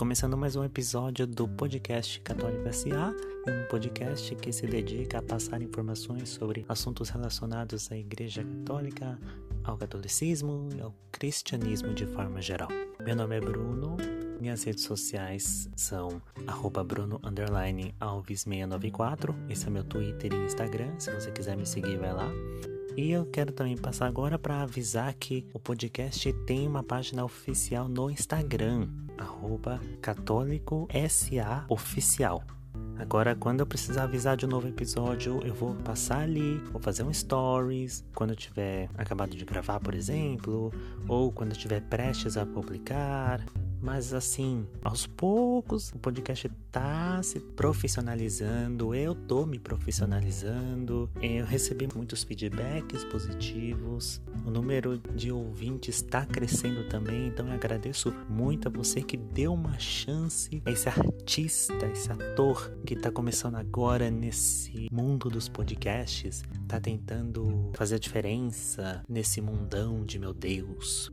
começando mais um episódio do podcast Católico SA, um podcast que se dedica a passar informações sobre assuntos relacionados à Igreja Católica, ao catolicismo e ao cristianismo de forma geral. Meu nome é Bruno, minhas redes sociais são bruno_alves694, esse é meu Twitter e Instagram, se você quiser me seguir vai lá. E eu quero também passar agora para avisar que o podcast tem uma página oficial no Instagram, arroba católico SA oficial. Agora, quando eu precisar avisar de um novo episódio, eu vou passar ali, vou fazer um stories, quando eu tiver acabado de gravar, por exemplo, ou quando eu estiver prestes a publicar. Mas assim, aos poucos o podcast tá se profissionalizando, eu tô me profissionalizando. Eu recebi muitos feedbacks positivos. O número de ouvintes está crescendo também, então eu agradeço muito a você que deu uma chance a esse artista, esse ator que está começando agora nesse mundo dos podcasts, tá tentando fazer a diferença nesse mundão de meu Deus.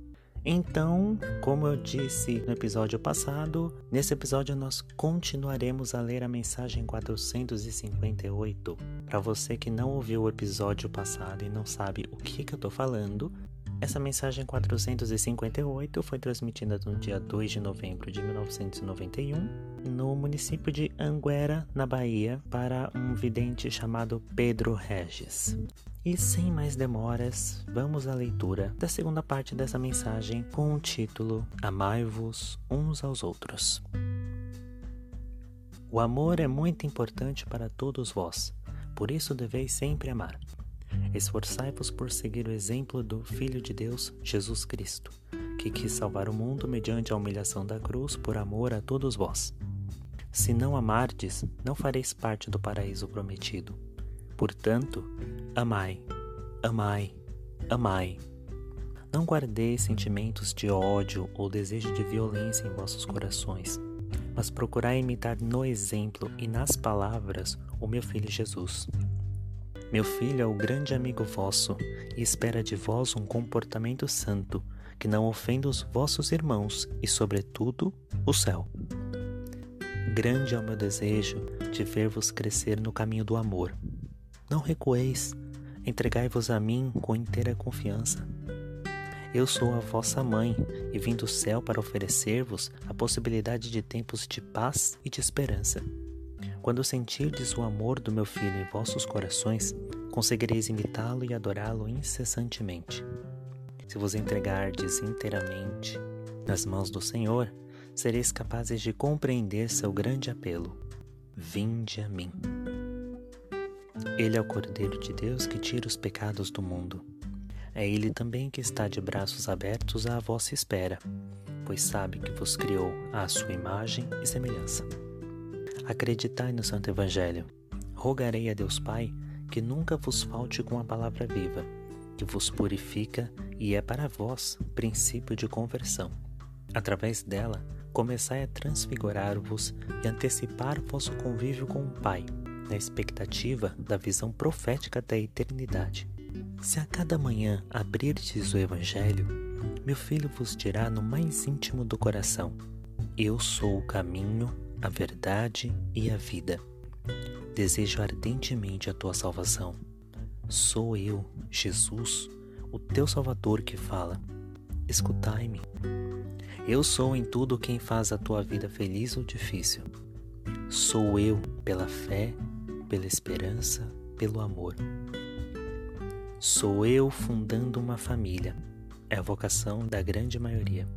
Então, como eu disse no episódio passado, nesse episódio nós continuaremos a ler a mensagem 458. Para você que não ouviu o episódio passado e não sabe o que, que eu estou falando, essa mensagem 458 foi transmitida no dia 2 de novembro de 1991 no município de Anguera, na Bahia, para um vidente chamado Pedro Regis. E sem mais demoras, vamos à leitura da segunda parte dessa mensagem com o título Amai-vos uns aos outros. O amor é muito importante para todos vós, por isso deveis sempre amar. Esforçai-vos por seguir o exemplo do Filho de Deus, Jesus Cristo, que quis salvar o mundo mediante a humilhação da cruz por amor a todos vós. Se não amardes, não fareis parte do paraíso prometido. Portanto, amai, amai, amai. Não guardeis sentimentos de ódio ou desejo de violência em vossos corações, mas procurai imitar no exemplo e nas palavras o meu Filho Jesus meu filho é o grande amigo vosso e espera de vós um comportamento santo, que não ofenda os vossos irmãos e, sobretudo, o céu. Grande é o meu desejo de ver-vos crescer no caminho do amor. Não recueis, entregai-vos a mim com inteira confiança. Eu sou a vossa mãe e vim do céu para oferecer-vos a possibilidade de tempos de paz e de esperança. Quando sentirdes o amor do meu filho em vossos corações, conseguireis imitá-lo e adorá-lo incessantemente. Se vos entregardes inteiramente nas mãos do Senhor, sereis capazes de compreender seu grande apelo: Vinde a mim. Ele é o Cordeiro de Deus que tira os pecados do mundo. É ele também que está de braços abertos à vossa espera, pois sabe que vos criou à sua imagem e semelhança. Acreditai no Santo Evangelho. Rogarei a Deus Pai que nunca vos falte com a palavra viva, que vos purifica e é para vós princípio de conversão. Através dela, começai a transfigurar-vos e antecipar vosso convívio com o Pai, na expectativa da visão profética da eternidade. Se a cada manhã abrirdes o Evangelho, meu filho vos dirá no mais íntimo do coração: Eu sou o caminho, a verdade e a vida. Desejo ardentemente a tua salvação. Sou eu, Jesus, o teu Salvador que fala. Escutai-me. Eu sou em tudo quem faz a tua vida feliz ou difícil. Sou eu pela fé, pela esperança, pelo amor. Sou eu fundando uma família. É a vocação da grande maioria.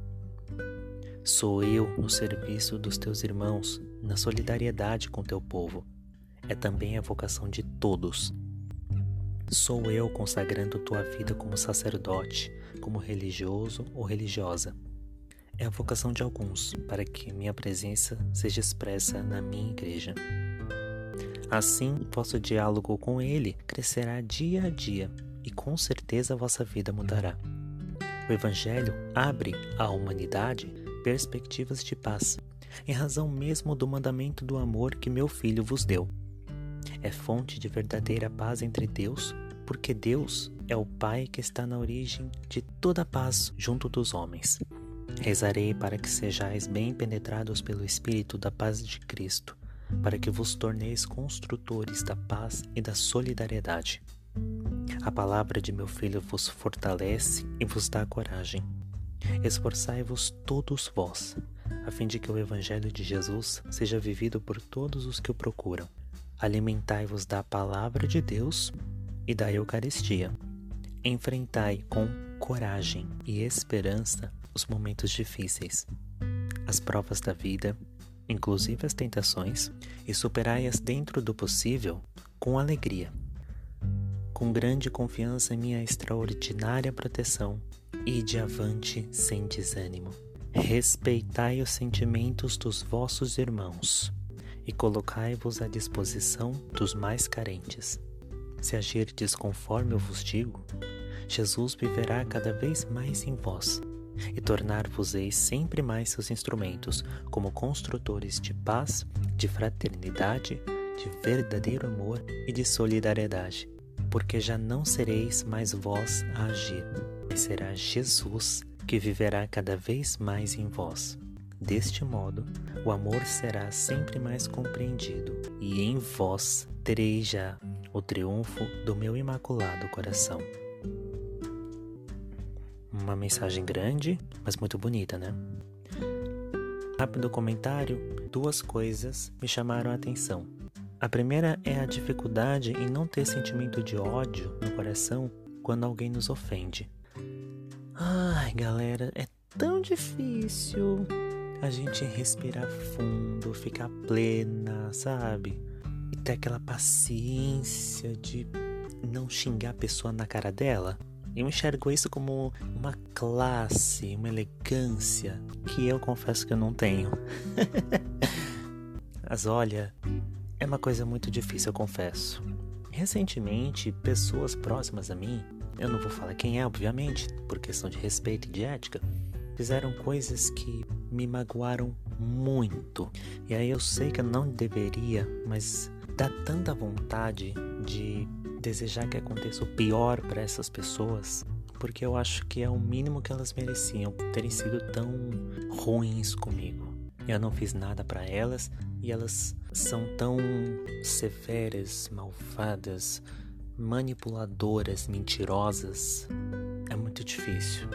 Sou eu no serviço dos teus irmãos, na solidariedade com teu povo. É também a vocação de todos. Sou eu consagrando tua vida como sacerdote, como religioso ou religiosa. É a vocação de alguns, para que minha presença seja expressa na minha igreja. Assim, vosso diálogo com Ele crescerá dia a dia e com certeza vossa vida mudará. O Evangelho abre à humanidade perspectivas de paz, em razão mesmo do mandamento do amor que meu filho vos deu. É fonte de verdadeira paz entre Deus, porque Deus é o Pai que está na origem de toda a paz junto dos homens. Rezarei para que sejais bem penetrados pelo Espírito da paz de Cristo, para que vos torneis construtores da paz e da solidariedade. A palavra de meu filho vos fortalece e vos dá coragem. Esforçai-vos todos vós, a fim de que o Evangelho de Jesus seja vivido por todos os que o procuram. Alimentai-vos da palavra de Deus e da Eucaristia. Enfrentai com coragem e esperança os momentos difíceis, as provas da vida, inclusive as tentações, e superai-as dentro do possível com alegria. Com grande confiança em minha extraordinária proteção, e de avante sem desânimo. Respeitai os sentimentos dos vossos irmãos e colocai-vos à disposição dos mais carentes. Se agirdes conforme eu vos digo, Jesus viverá cada vez mais em vós e tornar-vos-eis sempre mais seus instrumentos como construtores de paz, de fraternidade, de verdadeiro amor e de solidariedade, porque já não sereis mais vós a agir, será Jesus que viverá cada vez mais em vós. Deste modo, o amor será sempre mais compreendido, e em vós tereis já o triunfo do meu imaculado coração. Uma mensagem grande, mas muito bonita, né? Rápido comentário: duas coisas me chamaram a atenção. A primeira é a dificuldade em não ter sentimento de ódio no coração quando alguém nos ofende. Ai, galera, é tão difícil a gente respirar fundo, ficar plena, sabe? E ter aquela paciência de não xingar a pessoa na cara dela. Eu enxergo isso como uma classe, uma elegância que eu confesso que eu não tenho. Mas olha, é uma coisa muito difícil, eu confesso. Recentemente, pessoas próximas a mim, eu não vou falar quem é, obviamente, por questão de respeito e de ética, fizeram coisas que me magoaram muito. E aí eu sei que eu não deveria, mas dá tanta vontade de desejar que aconteça o pior para essas pessoas, porque eu acho que é o mínimo que elas mereciam terem sido tão ruins comigo. Eu não fiz nada para elas e elas são tão severas, malvadas, manipuladoras, mentirosas. É muito difícil.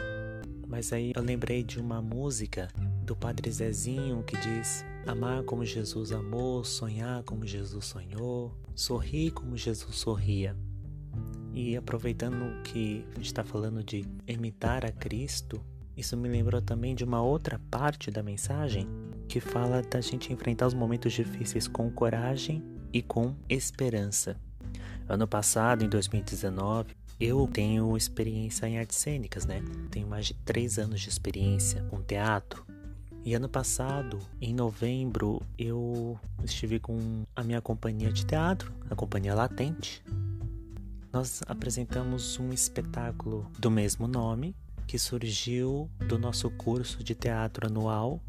Mas aí eu lembrei de uma música do Padre Zezinho que diz: Amar como Jesus amou, sonhar como Jesus sonhou, sorrir como Jesus sorria. E aproveitando que a gente está falando de imitar a Cristo, isso me lembrou também de uma outra parte da mensagem que fala da gente enfrentar os momentos difíceis com coragem e com esperança. Ano passado, em 2019, eu tenho experiência em artes cênicas, né? Tenho mais de três anos de experiência com teatro. E ano passado, em novembro, eu estive com a minha companhia de teatro, a Companhia Latente. Nós apresentamos um espetáculo do mesmo nome, que surgiu do nosso curso de teatro anual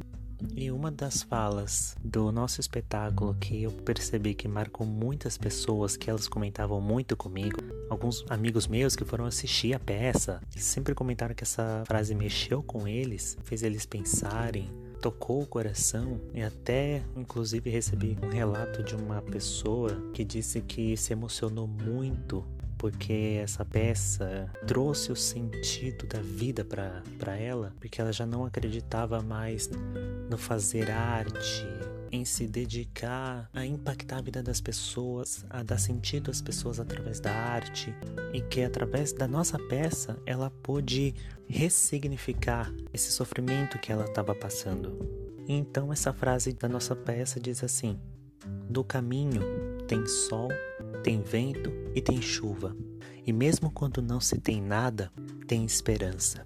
e uma das falas do nosso espetáculo que eu percebi que marcou muitas pessoas, que elas comentavam muito comigo, alguns amigos meus que foram assistir a peça, sempre comentaram que essa frase mexeu com eles, fez eles pensarem, tocou o coração e até inclusive recebi um relato de uma pessoa que disse que se emocionou muito porque essa peça trouxe o sentido da vida para ela, porque ela já não acreditava mais no fazer arte, em se dedicar a impactar a vida das pessoas, a dar sentido às pessoas através da arte, e que através da nossa peça ela pôde ressignificar esse sofrimento que ela estava passando. Então essa frase da nossa peça diz assim: Do caminho tem sol, tem vento e tem chuva. E mesmo quando não se tem nada, tem esperança.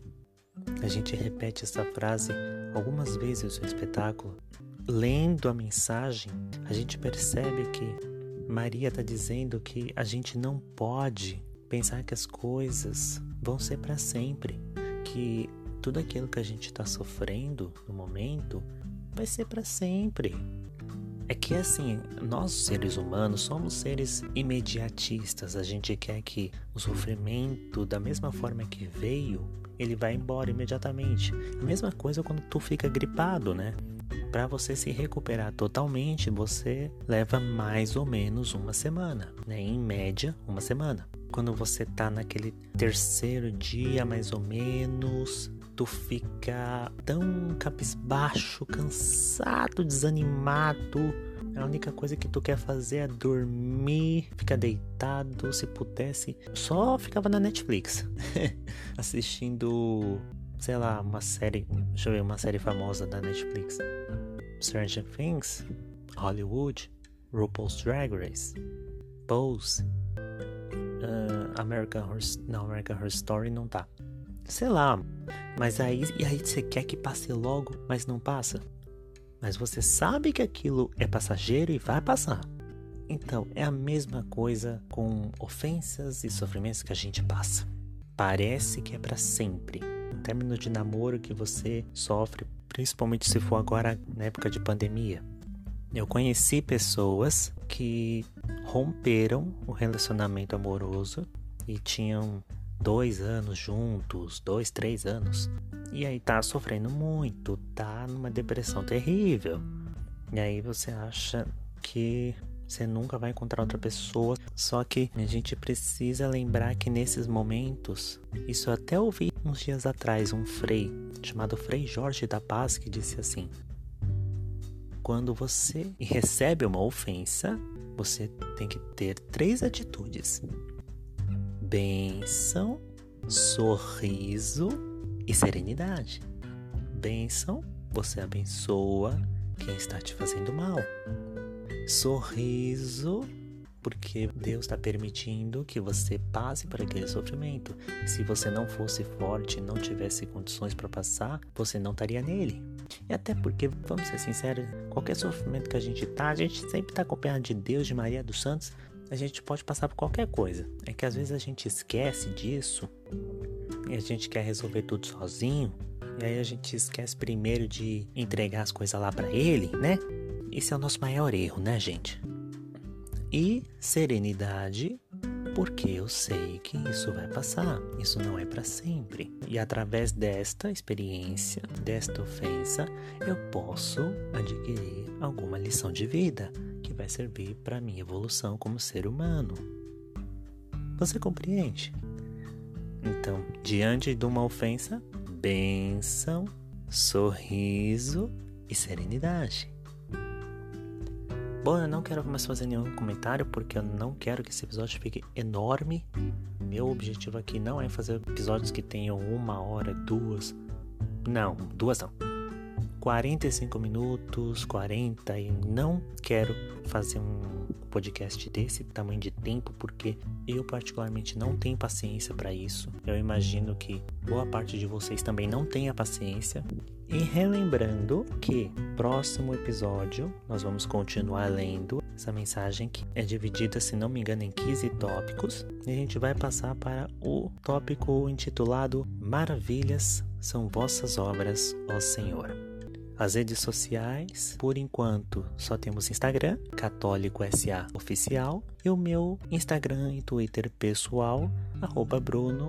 A gente repete essa frase algumas vezes no espetáculo. Lendo a mensagem, a gente percebe que Maria está dizendo que a gente não pode pensar que as coisas vão ser para sempre, que tudo aquilo que a gente está sofrendo no momento vai ser para sempre. É que assim, nós seres humanos somos seres imediatistas. A gente quer que o sofrimento, da mesma forma que veio, ele vai embora imediatamente. A mesma coisa quando tu fica gripado, né? Para você se recuperar totalmente, você leva mais ou menos uma semana, né? Em média, uma semana. Quando você tá naquele terceiro dia, mais ou menos, tu fica tão cabisbaixo, cansado, desanimado. A única coisa que tu quer fazer é dormir, ficar deitado, se pudesse. Só ficava na Netflix, assistindo, sei lá, uma série. Deixa eu ver, uma série famosa da Netflix: Stranger Things, Hollywood, RuPaul's Drag Race, Pose, uh, American Horror, não, American Horror Story não tá. Sei lá, mas aí, e aí você quer que passe logo, mas não passa? Mas você sabe que aquilo é passageiro e vai passar. Então, é a mesma coisa com ofensas e sofrimentos que a gente passa. Parece que é para sempre. Término de namoro que você sofre, principalmente se for agora na época de pandemia. Eu conheci pessoas que romperam o relacionamento amoroso e tinham dois anos juntos, dois, três anos. E aí tá sofrendo muito, tá numa depressão terrível. E aí você acha que você nunca vai encontrar outra pessoa. Só que a gente precisa lembrar que nesses momentos, isso eu até ouvi uns dias atrás um frei chamado Frei Jorge da Paz que disse assim: quando você recebe uma ofensa, você tem que ter três atitudes: bênção, sorriso e serenidade. Bênção, você abençoa quem está te fazendo mal. Sorriso, porque Deus está permitindo que você passe por aquele sofrimento. Se você não fosse forte, não tivesse condições para passar, você não estaria nele. E até porque, vamos ser sinceros, qualquer sofrimento que a gente tá, a gente sempre está acompanhado de Deus, de Maria dos Santos, a gente pode passar por qualquer coisa. É que às vezes a gente esquece disso e a gente quer resolver tudo sozinho. E aí a gente esquece primeiro de entregar as coisas lá para ele, né? Esse é o nosso maior erro, né, gente? E serenidade, porque eu sei que isso vai passar, isso não é para sempre. E através desta experiência, desta ofensa, eu posso adquirir alguma lição de vida que vai servir para minha evolução como ser humano. Você compreende? Então, diante de uma ofensa, benção, sorriso e serenidade. Bom, eu não quero mais fazer nenhum comentário porque eu não quero que esse episódio fique enorme. Meu objetivo aqui não é fazer episódios que tenham uma hora, duas. Não, duas não. 45 minutos, 40 e não quero fazer um podcast desse tamanho de tempo porque eu particularmente não tenho paciência para isso. Eu imagino que boa parte de vocês também não tenha paciência. E relembrando que próximo episódio nós vamos continuar lendo essa mensagem que é dividida, se não me engano, em 15 tópicos. E a gente vai passar para o tópico intitulado Maravilhas são vossas obras, ó Senhor. As redes sociais, por enquanto, só temos Instagram, Católico SA Oficial, e o meu Instagram e Twitter pessoal, arroba Bruno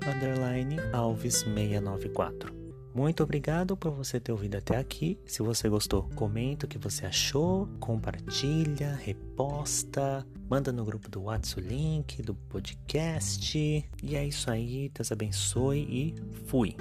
Alves 694. Muito obrigado por você ter ouvido até aqui. Se você gostou, comenta o que você achou, compartilha, reposta, manda no grupo do WhatsApp o link do podcast. E é isso aí, Deus abençoe e fui!